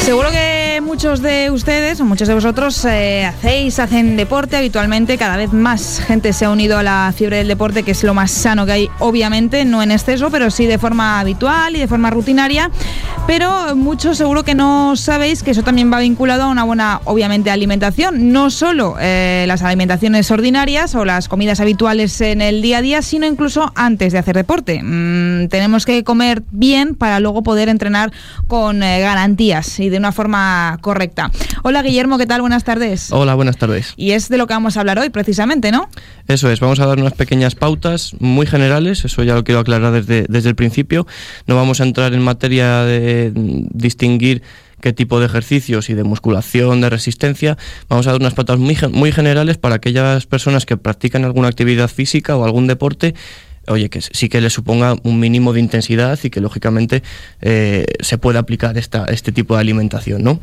Seguro que muchos de ustedes muchos de vosotros eh, hacéis, hacen deporte habitualmente. Cada vez más gente se ha unido a la fiebre del deporte, que es lo más sano que hay, obviamente, no en exceso, pero sí de forma habitual y de forma rutinaria. Pero muchos seguro que no sabéis que eso también va vinculado a una buena, obviamente, alimentación. No solo eh, las alimentaciones ordinarias o las comidas habituales en el día a día, sino incluso antes de hacer deporte. Mm, tenemos que comer bien para luego poder entrenar con eh, garantías y de una forma correcta. Hola Guillermo, ¿qué tal? Buenas tardes. Hola, buenas tardes. Y es de lo que vamos a hablar hoy, precisamente, ¿no? Eso es, vamos a dar unas pequeñas pautas muy generales, eso ya lo quiero aclarar desde, desde el principio. No vamos a entrar en materia de distinguir qué tipo de ejercicios y de musculación, de resistencia. Vamos a dar unas pautas muy, muy generales para aquellas personas que practican alguna actividad física o algún deporte oye, que sí que le suponga un mínimo de intensidad y que lógicamente eh, se pueda aplicar esta, este tipo de alimentación, ¿no?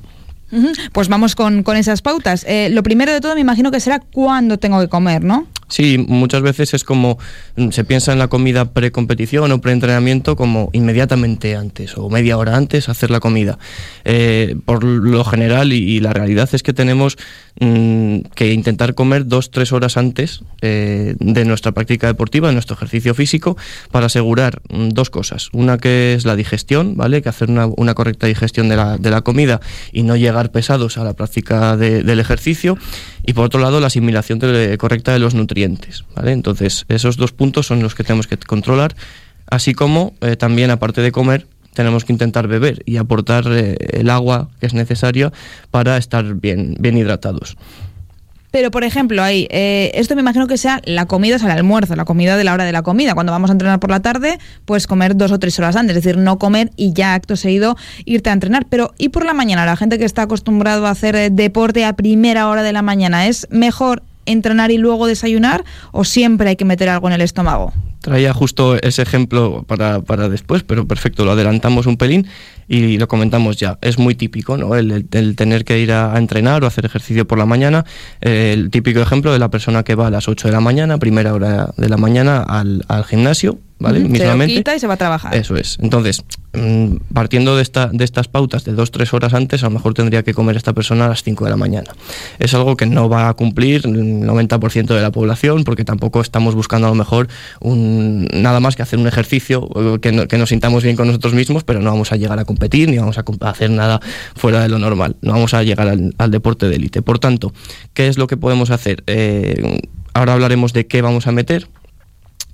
Pues vamos con, con esas pautas. Eh, lo primero de todo me imagino que será cuándo tengo que comer, ¿no? Sí, muchas veces es como mm, se piensa en la comida precompetición o preentrenamiento como inmediatamente antes o media hora antes hacer la comida. Eh, por lo general y, la realidad es que tenemos mm, que intentar comer dos tres horas antes eh, de nuestra práctica deportiva, de nuestro ejercicio físico, para asegurar mm, dos cosas. Una que es la digestión, ¿vale? Que hacer una, correcta digestión de la, de la comida y no llegar pesados a la práctica de- del ejercicio. Y por otro lado, la asimilación correcta de los nutrientes, Entonces, esos dos puntos son los que tenemos que controlar, así como eh, también, aparte de comer, tenemos que intentar beber y aportar eh, el agua que es necesaria para estar bien, bien hidratados. Pero, por ejemplo, ahí, eh, esto me imagino que sea la comida, o sea, el almuerzo, la comida de la hora de la comida. Cuando vamos a entrenar por la tarde, pues comer dos o tres horas antes, es decir, no comer y ya acto seguido irte a entrenar. Pero, ¿y por la mañana? La gente que está acostumbrado a hacer deporte a primera hora de la mañana, ¿es mejor entrenar y luego desayunar o siempre hay que meter algo en el estómago? Traía justo ese ejemplo para, para después, pero perfecto, lo adelantamos un pelín y lo comentamos ya. Es muy típico, ¿no? El, el- tener que ir a, entrenar o hacer ejercicio por la mañana. El típico ejemplo de la persona que va a las 8 de la mañana, primera hora de la mañana, al, al gimnasio, Se lo quita y se va a trabajar. Eso es. Entonces, mm, partiendo de, esta, de estas pautas de dos tres horas antes, a lo mejor tendría que comer esta persona a las 5 de la mañana. Es algo que no va a cumplir el 90% de la población, porque tampoco estamos buscando a lo mejor un, nada más que hacer un ejercicio que, no- que nos sintamos bien con nosotros mismos, pero no vamos a llegar a competir ni vamos a hacer nada fuera de lo normal. No vamos a llegar al, al deporte de élite. Por tanto, ¿qué es lo que podemos hacer? Eh, ahora hablaremos de qué vamos a meter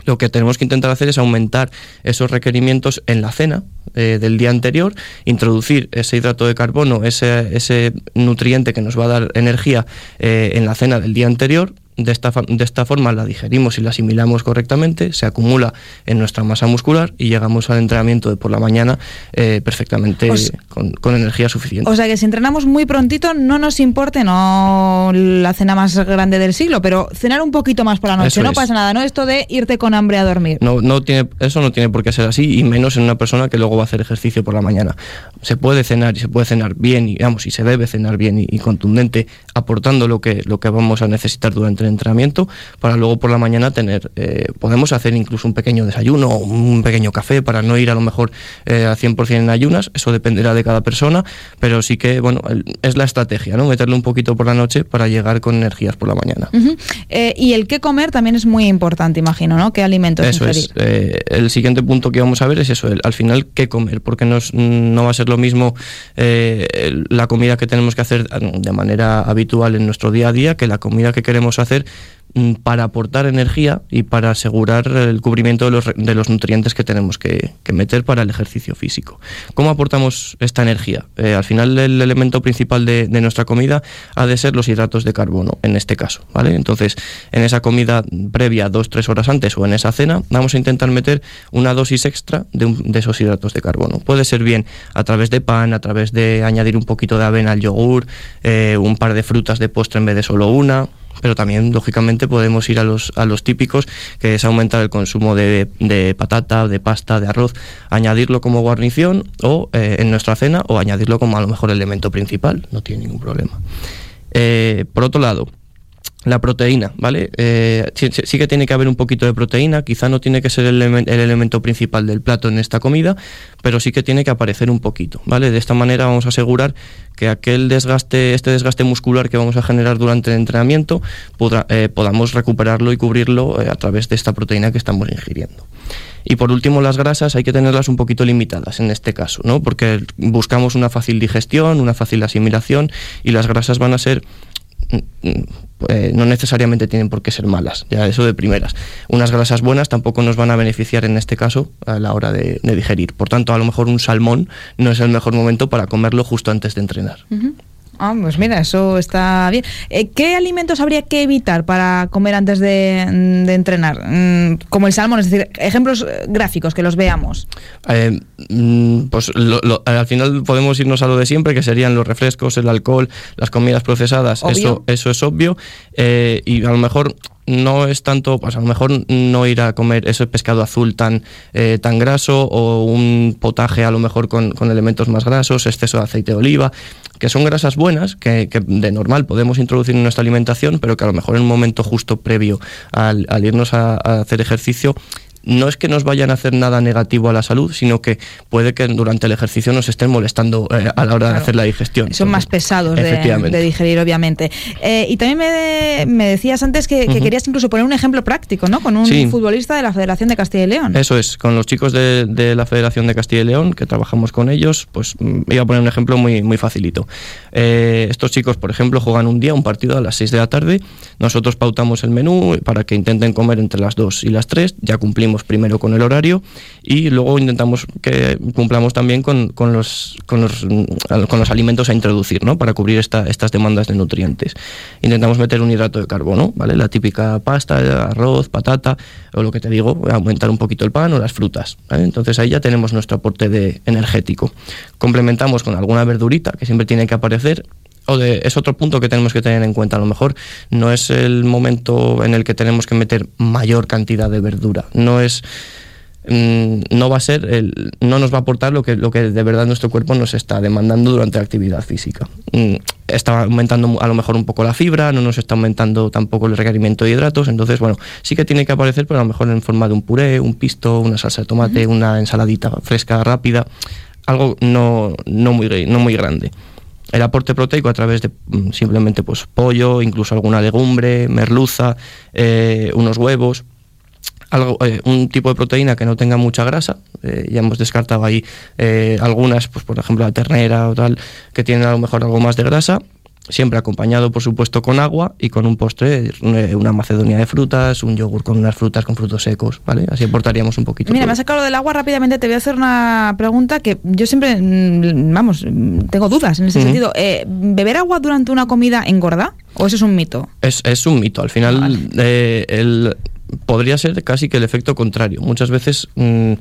lo que tenemos que intentar hacer es aumentar esos requerimientos en la cena eh, del día anterior, introducir ese hidrato de carbono, ese, ese nutriente que nos va a dar energía eh, en la cena del día anterior. De esta, de esta forma la digerimos y la asimilamos correctamente, se acumula en nuestra masa muscular y llegamos al entrenamiento de por la mañana eh, perfectamente O sea- con, con energía suficiente. O sea que si entrenamos muy prontito no nos importe, no la cena más grande del siglo, pero cenar un poquito más por la noche, Eso no es. pasa nada, ¿no? Esto de irte con hambre a dormir. No, no tiene, eso no tiene por qué ser así, y menos en una persona que luego va a hacer ejercicio por la mañana. Se puede cenar y se puede cenar bien, y vamos, y se debe cenar bien y, y contundente, aportando lo que, lo que vamos a necesitar durante el entrenamiento, para luego por la mañana tener, eh, podemos hacer incluso un pequeño desayuno, o un pequeño café, para no ir a lo mejor eh, al 100% en ayunas, eso dependerá de cada persona, pero sí que, bueno, el- es la estrategia, ¿no? Meterle un poquito por la noche para llegar con energías por la mañana. Eh, y el qué comer también es muy importante, imagino, ¿no? ¿Qué alimentos Eso ingerir? es. Eh, el siguiente punto que vamos a ver es eso, el- al final qué comer, porque no, es- no va a ser lo mismo la comida que tenemos que hacer de manera habitual en nuestro día a día que la comida que queremos hacer mm, para aportar energía y para asegurar el cubrimiento de los, nutrientes que tenemos que, meter para el ejercicio físico. ¿Cómo aportamos esta energía? Eh, al final el elemento principal de, nuestra comida ha de ser los hidratos de carbono, en este caso, ¿vale? Entonces, en esa comida previa, dos, tres horas antes o en esa cena, vamos a intentar meter una dosis extra de esos hidratos de carbono. Puede ser bien a través de pan, a través de añadir un poquito de avena al yogur, eh, un par de frutas de postre en vez de solo una, pero también, lógicamente, podemos ir a los, a los típicos, que es aumentar el consumo de, de patata, de pasta, de arroz, añadirlo como guarnición o eh, en nuestra cena o añadirlo como a lo mejor elemento principal, no tiene ningún problema. Eh, por otro lado, la proteína, ¿vale? Eh, sí, que tiene que haber un poquito de proteína, quizá no tiene que ser el, elemento principal del plato en esta comida, pero sí que tiene que aparecer un poquito, ¿vale? De esta manera vamos a asegurar que aquel desgaste, este desgaste muscular que vamos a generar durante el entrenamiento, eh, podamos recuperarlo y cubrirlo eh, a través de esta proteína que estamos ingiriendo. Y por último, las grasas hay que tenerlas un poquito limitadas en este caso, ¿no? Porque buscamos una fácil digestión, una fácil asimilación y las grasas van a ser eh, no necesariamente tienen por qué ser malas, ya eso de primeras. Unas grasas buenas tampoco nos van a beneficiar en este caso a la hora de, digerir. Por tanto, a lo mejor un salmón no es el mejor momento para comerlo justo antes de entrenar. Ah, pues mira, eso está bien. Eh, ¿Qué alimentos habría que evitar para comer antes de, entrenar? Mm, como el salmón, es decir, ejemplos eh, gráficos que los veamos. Eh, mm, pues al final podemos irnos a lo de siempre, que serían los refrescos, el alcohol, las comidas procesadas. Eso, eso es obvio. y a lo mejor no es tanto, pues a lo mejor no ir a comer ese pescado azul tan, tan graso o un potaje a lo mejor con, con, elementos más grasos, exceso de aceite de oliva que son grasas buenas, que, de normal podemos introducir en nuestra alimentación, pero que a lo mejor en un momento justo previo al, irnos a hacer ejercicio no es que nos vayan a hacer nada negativo a la salud, sino que puede que durante el ejercicio nos estén molestando eh, a la hora de hacer la digestión. Son más pesados de, digerir, obviamente. Eh, y también me, decías antes que, querías incluso poner un ejemplo práctico, ¿no? Con un futbolista de la Federación de Castilla y León. Eso es, con los chicos de, la Federación de Castilla y León, que trabajamos con ellos, pues mm, iba a poner un ejemplo muy, muy facilito. Eh, estos chicos, por ejemplo, juegan un día, un partido a las 6 de la tarde, nosotros pautamos el menú para que intenten comer entre las 2 y las 3, ya cumplimos primero con el horario y luego intentamos que cumplamos también con, los, con, los, con los alimentos a introducir, ¿no? Para cubrir esta, estas demandas de nutrientes. Intentamos meter un hidrato de carbono, ¿vale? La típica pasta, arroz, patata, o lo que te digo, aumentar un poquito el pan o las frutas, Entonces ahí ya tenemos nuestro aporte de energético. Complementamos con alguna verdurita que siempre tiene que aparecer es otro punto que tenemos que tener en cuenta. A lo mejor no es el momento en el que tenemos que meter mayor cantidad de verdura. No es mm, no va a ser el, no nos va a aportar lo que lo que de verdad nuestro cuerpo nos está demandando durante la actividad física. Mm, está aumentando a lo mejor un poco la fibra, no nos está aumentando tampoco el requerimiento de hidratos, entonces bueno, sí que tiene que aparecer, pero a lo mejor en forma de un puré, un pisto, una salsa de tomate, una ensaladita fresca rápida, algo no, no muy no muy grande el aporte proteico a través de mm, simplemente pues pollo, incluso alguna legumbre, merluza, eh, unos huevos, algo, eh, un tipo de proteína que no tenga mucha grasa. Eh, ya hemos descartado ahí algunas, pues por ejemplo la ternera o tal, que tienen a lo mejor algo más de grasa siempre acompañado por supuesto con agua y con un postre, eh, una macedonia de frutas, un yogur con unas frutas con frutos secos, ¿vale? Así aportaríamos un poquito. Mira, me has sacado lo del agua rápidamente, te voy a hacer una pregunta que yo siempre, mm, vamos, tengo dudas en ese sentido. Eh, ¿Beber agua durante una comida engorda? ¿O eso es un mito? Es, es un mito. Al final, eh, el, podría ser casi que el efecto contrario. Muchas veces mm,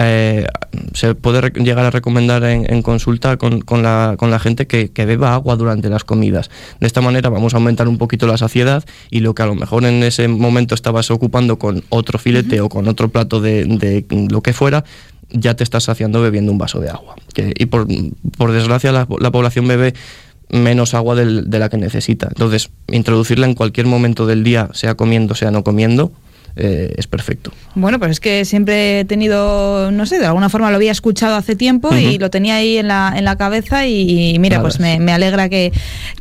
eh, se puede llegar a recomendar en, consulta con, la, con, la, gente que, beba agua durante las comidas. De esta manera vamos a aumentar un poquito la saciedad y lo que a lo mejor en ese momento estabas ocupando con otro filete o con otro plato de, lo que fuera, ya te estás saciando bebiendo un vaso de agua. y por, desgracia la, la población bebe menos agua de la que necesita. Entonces, introducirla en cualquier momento del día, sea comiendo, sea no comiendo, eh, es perfecto. Bueno, pues es que siempre he tenido, no sé, de alguna forma lo había escuchado hace tiempo y lo tenía ahí en la, en la cabeza y, mira, pues me, alegra que,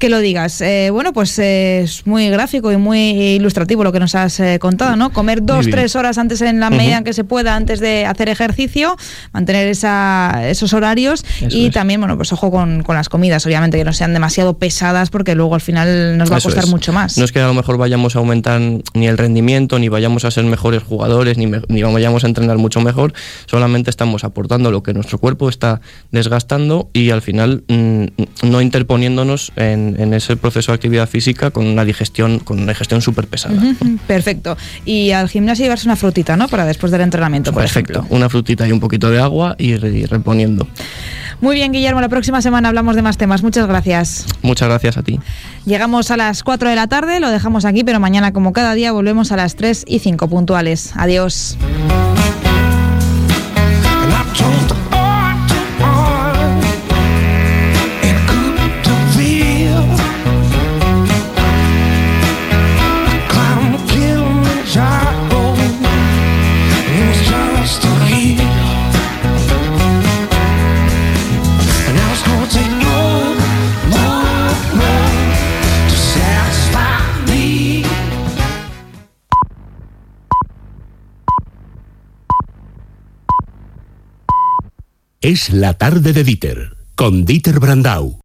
lo digas. Eh, bueno, pues eh, es muy gráfico y muy ilustrativo lo que nos has contado, ¿no? Comer dos, tres horas antes en la medida que se pueda antes de hacer ejercicio, mantener esa, esos horarios y también, bueno, pues ojo con, las comidas, obviamente, que no sean demasiado pesadas porque luego al final nos va a costar mucho más. No es que a lo mejor vayamos a aumentar ni el rendimiento ni vayamos vayamos a ser mejores jugadores ni, ni vayamos a entrenar mucho mejor, solamente estamos aportando lo que nuestro cuerpo está desgastando y al final mm, no interponiéndonos en, ese proceso de actividad física con una digestión, con una digestión súper pesada. Perfecto. Y al gimnasio llevarse una frutita, ¿no? Para después del entrenamiento, por Perfecto. Una frutita y un poquito de agua y, y reponiendo. Muy bien, Guillermo. La próxima semana hablamos de más temas. Muchas gracias. Muchas gracias a ti. Llegamos a las 4 de la tarde, lo dejamos aquí, pero mañana, como cada día, volvemos a las 3 y 5 puntuales. Adiós. Es la tarde de Dieter, con Dieter Brandau.